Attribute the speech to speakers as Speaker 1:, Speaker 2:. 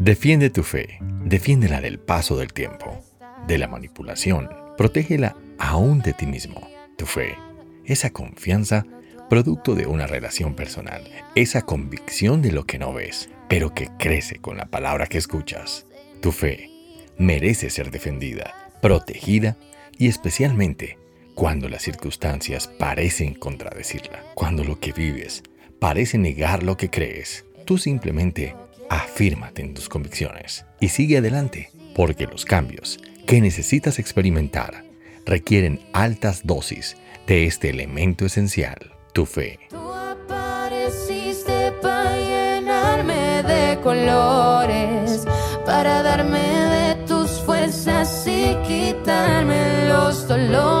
Speaker 1: Defiende tu fe, defiéndela del paso del tiempo, de la manipulación, protégela aún de ti mismo. Tu fe, esa confianza producto de una relación personal, esa convicción de lo que no ves, pero que crece con la palabra que escuchas. Tu fe merece ser defendida, protegida y especialmente cuando las circunstancias parecen contradecirla, cuando lo que vives parece negar lo que crees. Tú simplemente afírmate en tus convicciones y sigue adelante, porque los cambios que necesitas experimentar requieren altas dosis de este elemento esencial, tu fe.
Speaker 2: Tú apareciste para llenarme de colores, para darme de tus fuerzas y quitarme los dolores.